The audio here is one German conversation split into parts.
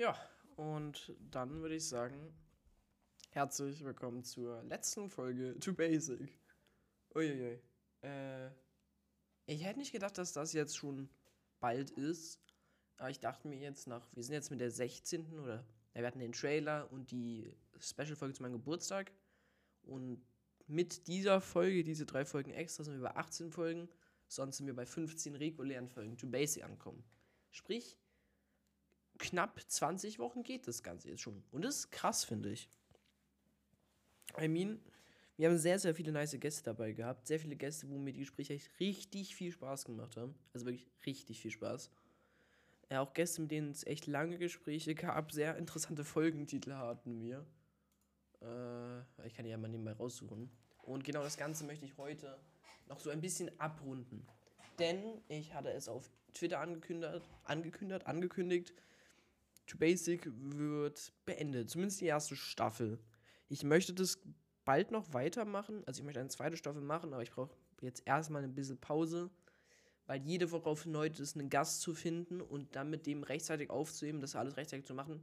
Ja, und dann würde ich sagen, herzlich willkommen zur letzten Folge To Basic. Uiuiui. Äh, ich hätte nicht gedacht, dass das jetzt schon bald ist. Aber ich dachte mir jetzt nach, wir sind jetzt mit der 16. oder ja, wir hatten den Trailer und die Special-Folge zu meinem Geburtstag. Und mit dieser Folge, diese drei Folgen extra, sind wir bei 18 Folgen. Sonst sind wir bei 15 regulären Folgen to Basic ankommen. Sprich, knapp 20 Wochen geht das Ganze jetzt schon. Und das ist krass, finde ich. I mean, wir haben sehr, sehr viele nice Gäste dabei gehabt. Sehr viele Gäste, wo mir die Gespräche echt richtig viel Spaß gemacht haben. Also wirklich richtig viel Spaß. Ja, auch Gäste, mit denen es echt lange Gespräche gab. Sehr interessante Folgentitel hatten wir. Äh, ich kann die ja mal nebenbei raussuchen. Und genau das Ganze möchte ich heute noch so ein bisschen abrunden. Denn ich hatte es auf Twitter angekündigt, angekündigt, angekündigt To Basic wird beendet. Zumindest die erste Staffel. Ich möchte das bald noch weitermachen. Also ich möchte eine zweite Staffel machen, aber ich brauche jetzt erstmal ein bisschen Pause. Weil jede Woche auf neu ist, einen Gast zu finden und dann mit dem rechtzeitig aufzuheben, das alles rechtzeitig zu machen,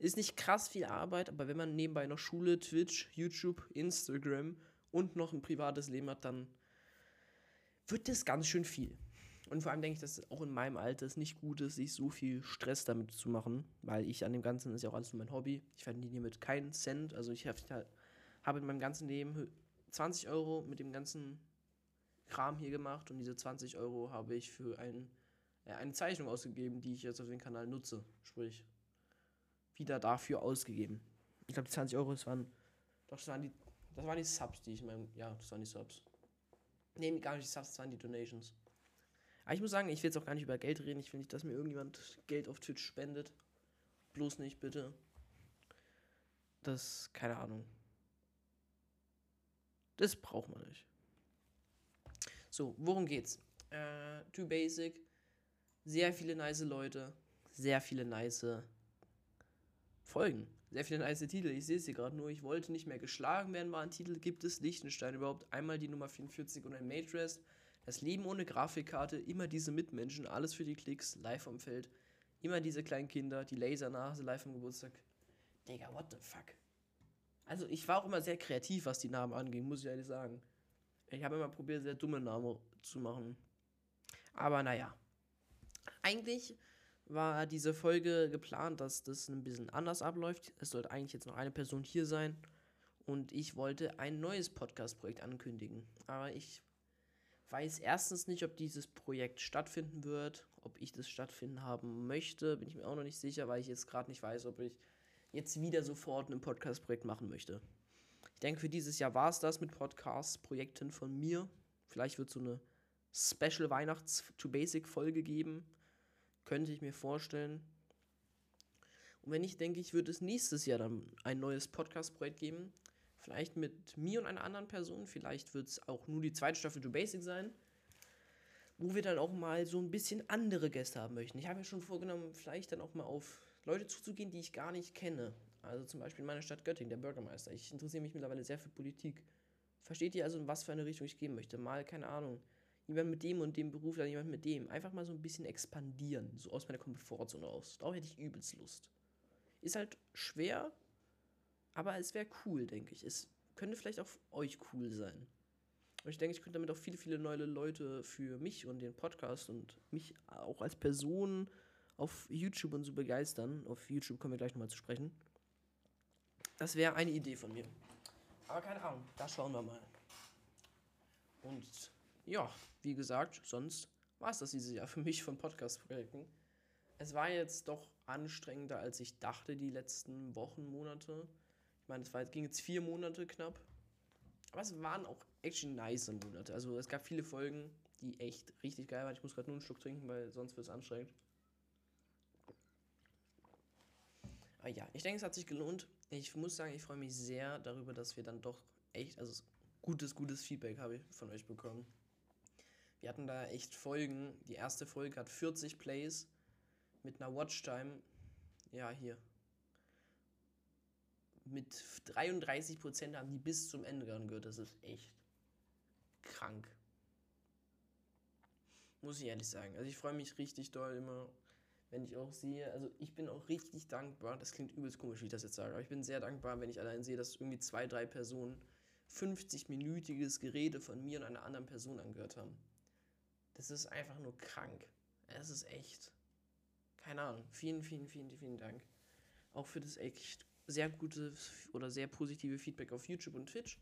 ist nicht krass viel Arbeit, aber wenn man nebenbei noch Schule, Twitch, YouTube, Instagram und noch ein privates Leben hat, dann wird das ganz schön viel. Und vor allem denke ich, dass es auch in meinem Alter es nicht gut ist, sich so viel Stress damit zu machen, weil ich an dem Ganzen ist ja auch alles nur mein Hobby. Ich verdiene hiermit keinen Cent. Also ich habe hab in meinem ganzen Leben 20 Euro mit dem ganzen Kram hier gemacht und diese 20 Euro habe ich für ein, äh, eine Zeichnung ausgegeben, die ich jetzt auf dem Kanal nutze. Sprich, wieder dafür ausgegeben. Ich glaube, die 20 Euro, das waren, doch, das waren die, das waren die Subs, die ich in meinem, ja, das waren die Subs. Nee, gar nicht die Subs, das waren die Donations. Aber ich muss sagen, ich will jetzt auch gar nicht über Geld reden. Ich will nicht, dass mir irgendjemand Geld auf Twitch spendet. Bloß nicht, bitte. Das, keine Ahnung. Das braucht man nicht. So, worum geht's? Äh, Too Basic. Sehr viele nice Leute. Sehr viele nice Folgen. Sehr viele nice Titel. Ich sehe es hier gerade nur. Ich wollte nicht mehr geschlagen werden, war ein Titel. Gibt es Liechtenstein überhaupt? Einmal die Nummer 44 und ein Matress. Das Leben ohne Grafikkarte, immer diese Mitmenschen, alles für die Klicks, live am Feld. Immer diese kleinen Kinder, die Lasernase live am Geburtstag. Digga, what the fuck? Also, ich war auch immer sehr kreativ, was die Namen anging, muss ich ehrlich sagen. Ich habe immer probiert, sehr dumme Namen zu machen. Aber naja. Eigentlich war diese Folge geplant, dass das ein bisschen anders abläuft. Es sollte eigentlich jetzt noch eine Person hier sein. Und ich wollte ein neues Podcast-Projekt ankündigen. Aber ich weiß erstens nicht, ob dieses Projekt stattfinden wird, ob ich das stattfinden haben möchte, bin ich mir auch noch nicht sicher, weil ich jetzt gerade nicht weiß, ob ich jetzt wieder sofort ein Podcast-Projekt machen möchte. Ich denke, für dieses Jahr war es das mit Podcast-Projekten von mir. Vielleicht wird so eine Special Weihnachts-to-Basic-Folge geben. Könnte ich mir vorstellen. Und wenn nicht, denke ich, wird es nächstes Jahr dann ein neues Podcast-Projekt geben. Vielleicht mit mir und einer anderen Person. Vielleicht wird es auch nur die zweite Staffel To Basic sein. Wo wir dann auch mal so ein bisschen andere Gäste haben möchten. Ich habe mir schon vorgenommen, vielleicht dann auch mal auf Leute zuzugehen, die ich gar nicht kenne. Also zum Beispiel in meiner Stadt Göttingen, der Bürgermeister. Ich interessiere mich mittlerweile sehr für Politik. Versteht ihr also, in was für eine Richtung ich gehen möchte? Mal, keine Ahnung, jemand mit dem und dem Beruf, dann jemand mit dem. Einfach mal so ein bisschen expandieren, so aus meiner Komfortzone raus. Darauf hätte ich übelst Lust. Ist halt schwer, aber es wäre cool, denke ich. Es könnte vielleicht auch für euch cool sein. Und ich denke, ich könnte damit auch viele, viele neue Leute für mich und den Podcast und mich auch als Person auf YouTube und so begeistern. Auf YouTube kommen wir gleich nochmal zu sprechen. Das wäre eine Idee von mir. Aber keine Ahnung, da schauen wir mal. Und ja, wie gesagt, sonst war es das dieses Jahr für mich von Podcast-Projekten. Es war jetzt doch anstrengender, als ich dachte, die letzten Wochen, Monate. Ich meine, es ging jetzt vier Monate knapp. Aber es waren auch actually nice Monate. Also es gab viele Folgen, die echt richtig geil waren. Ich muss gerade nur einen Schluck trinken, weil sonst wird es anstrengend. Aber ja, ich denke, es hat sich gelohnt. Ich muss sagen, ich freue mich sehr darüber, dass wir dann doch echt, also gutes, gutes Feedback habe ich von euch bekommen. Wir hatten da echt Folgen. Die erste Folge hat 40 Plays mit einer Watchtime. Ja, hier mit 33% haben die bis zum Ende gehört. Das ist echt krank. Muss ich ehrlich sagen. Also ich freue mich richtig doll immer, wenn ich auch sehe, also ich bin auch richtig dankbar, das klingt übelst komisch, wie ich das jetzt sage, aber ich bin sehr dankbar, wenn ich allein sehe, dass irgendwie zwei, drei Personen 50-minütiges Gerede von mir und einer anderen Person angehört haben. Das ist einfach nur krank. Es ist echt. Keine Ahnung. Vielen, vielen, vielen, vielen Dank. Auch für das echt sehr gute oder sehr positive Feedback auf YouTube und Twitch.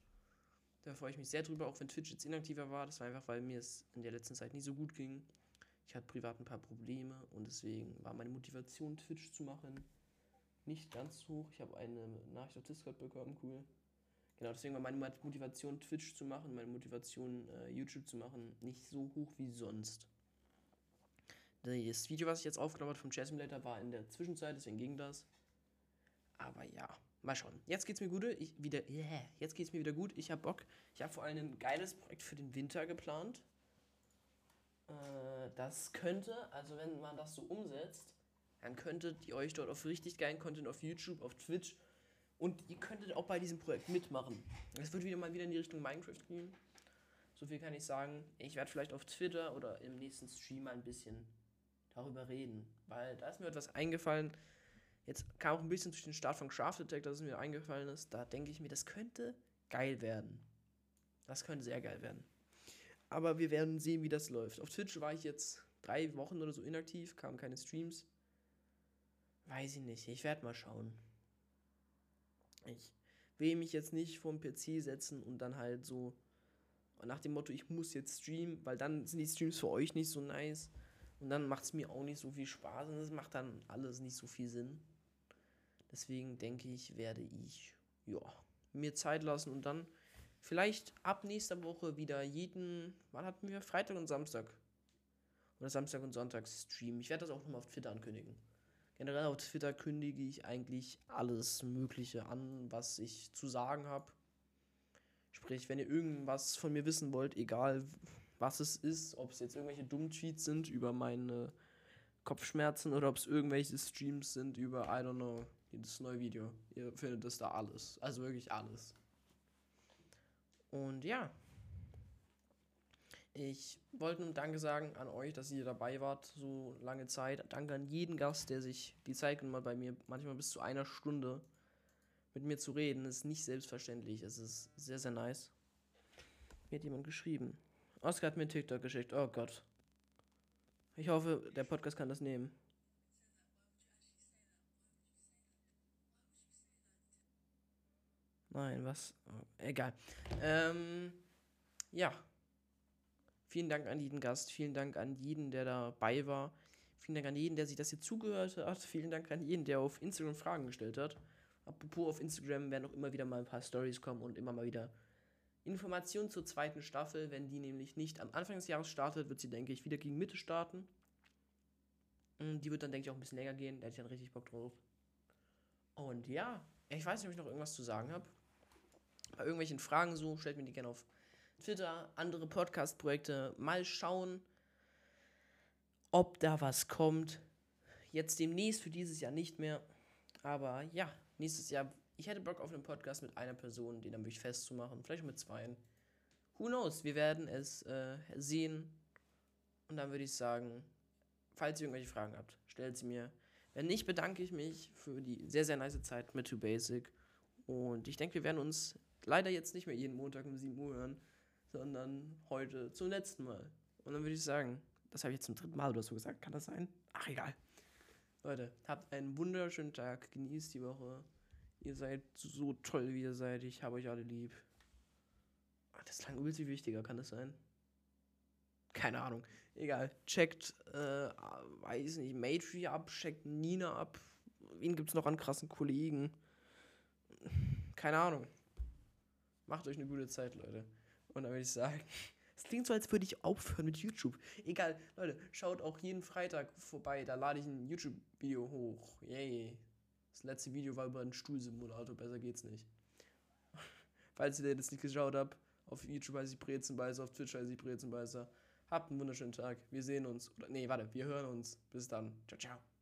Da freue ich mich sehr drüber, auch wenn Twitch jetzt inaktiver war. Das war einfach, weil mir es in der letzten Zeit nicht so gut ging. Ich hatte privat ein paar Probleme und deswegen war meine Motivation, Twitch zu machen, nicht ganz hoch. Ich habe eine Nachricht auf Discord bekommen, cool. Genau, deswegen war meine Motivation, Twitch zu machen, meine Motivation, äh, YouTube zu machen, nicht so hoch wie sonst. Das Video, was ich jetzt aufgenommen habe vom Jazz Simulator, war in der Zwischenzeit, deswegen ging das. Aber ja, mal schauen. Jetzt geht's mir gut. Ich wieder, yeah, jetzt geht's mir wieder gut. Ich habe Bock. Ich habe vor allem ein geiles Projekt für den Winter geplant. Äh, das könnte, also wenn man das so umsetzt, dann könntet ihr euch dort auf richtig geilen Content auf YouTube, auf Twitch und ihr könntet auch bei diesem Projekt mitmachen. Es wird wieder mal wieder in die Richtung Minecraft gehen. So viel kann ich sagen. Ich werde vielleicht auf Twitter oder im nächsten Stream mal ein bisschen darüber reden. Weil da ist mir etwas eingefallen. Jetzt kam auch ein bisschen durch den Start von Craft Attack, dass es mir eingefallen ist. Da denke ich mir, das könnte geil werden. Das könnte sehr geil werden. Aber wir werden sehen, wie das läuft. Auf Twitch war ich jetzt drei Wochen oder so inaktiv, kamen keine Streams. Weiß ich nicht. Ich werde mal schauen. Ich will mich jetzt nicht vom PC setzen und dann halt so nach dem Motto, ich muss jetzt streamen, weil dann sind die Streams für euch nicht so nice und dann macht es mir auch nicht so viel Spaß und es macht dann alles nicht so viel Sinn. Deswegen denke ich, werde ich ja, mir Zeit lassen und dann vielleicht ab nächster Woche wieder jeden, wann hatten wir? Freitag und Samstag. Oder Samstag und Sonntag streamen. Ich werde das auch nochmal auf Twitter ankündigen. Generell auf Twitter kündige ich eigentlich alles Mögliche an, was ich zu sagen habe. Sprich, wenn ihr irgendwas von mir wissen wollt, egal was es ist, ob es jetzt irgendwelche dummen Tweets sind über meine Kopfschmerzen oder ob es irgendwelche Streams sind über, I don't know, das neue Video. Ihr findet das da alles. Also wirklich alles. Und ja, ich wollte nun Danke sagen an euch, dass ihr dabei wart, so lange Zeit. Danke an jeden Gast, der sich die Zeit genommen hat, bei mir manchmal bis zu einer Stunde mit mir zu reden. Das ist nicht selbstverständlich. Es ist sehr, sehr nice. Mir hat jemand geschrieben. Oscar hat mir TikTok geschickt. Oh Gott. Ich hoffe, der Podcast kann das nehmen. Nein, was? Egal. Ähm, ja. Vielen Dank an jeden Gast, vielen Dank an jeden, der dabei war. Vielen Dank an jeden, der sich das hier zugehört hat. Vielen Dank an jeden, der auf Instagram Fragen gestellt hat. Apropos auf Instagram werden auch immer wieder mal ein paar Stories kommen und immer mal wieder Informationen zur zweiten Staffel. Wenn die nämlich nicht am Anfang des Jahres startet, wird sie, denke ich, wieder gegen Mitte starten. Mm, die wird dann, denke ich, auch ein bisschen länger gehen. Da hätte ich dann richtig Bock drauf. Und ja, ich weiß nicht, ob ich noch irgendwas zu sagen habe. Bei irgendwelchen Fragen so, stellt mir die gerne auf Twitter, andere Podcast-Projekte. Mal schauen, ob da was kommt. Jetzt demnächst für dieses Jahr nicht mehr. Aber ja, nächstes Jahr. Ich hätte Bock auf einen Podcast mit einer Person, den dann wirklich festzumachen. Vielleicht mit zweien. Who knows? Wir werden es äh, sehen. Und dann würde ich sagen, falls ihr irgendwelche Fragen habt, stellt sie mir. Wenn nicht, bedanke ich mich für die sehr, sehr nice Zeit mit Too Basic. Und ich denke, wir werden uns leider jetzt nicht mehr jeden Montag um 7 Uhr hören sondern heute zum letzten Mal. Und dann würde ich sagen, das habe ich jetzt zum dritten Mal oder so gesagt. Kann das sein? Ach, egal. Leute, habt einen wunderschönen Tag. Genießt die Woche. Ihr seid so toll, wie ihr seid. Ich habe euch alle lieb. Ach, das klang übelst wichtiger, kann das sein? Keine Ahnung. Egal. Checkt, äh, weiß nicht, Matri ab, checkt Nina ab. Wen gibt es noch an krassen Kollegen? Keine Ahnung. Macht euch eine gute Zeit, Leute. Und dann würde ich sagen, es klingt so, als würde ich aufhören mit YouTube. Egal, Leute, schaut auch jeden Freitag vorbei. Da lade ich ein YouTube-Video hoch. Yay. Das letzte Video war über einen Stuhlsimulator. Besser geht's nicht. Falls ihr das nicht geschaut habt, auf YouTube heiße ich Brezenbeißer, auf Twitch heiße ich Brezenbeißer. Habt einen wunderschönen Tag. Wir sehen uns. Oder, nee, warte, wir hören uns. Bis dann. Ciao, ciao.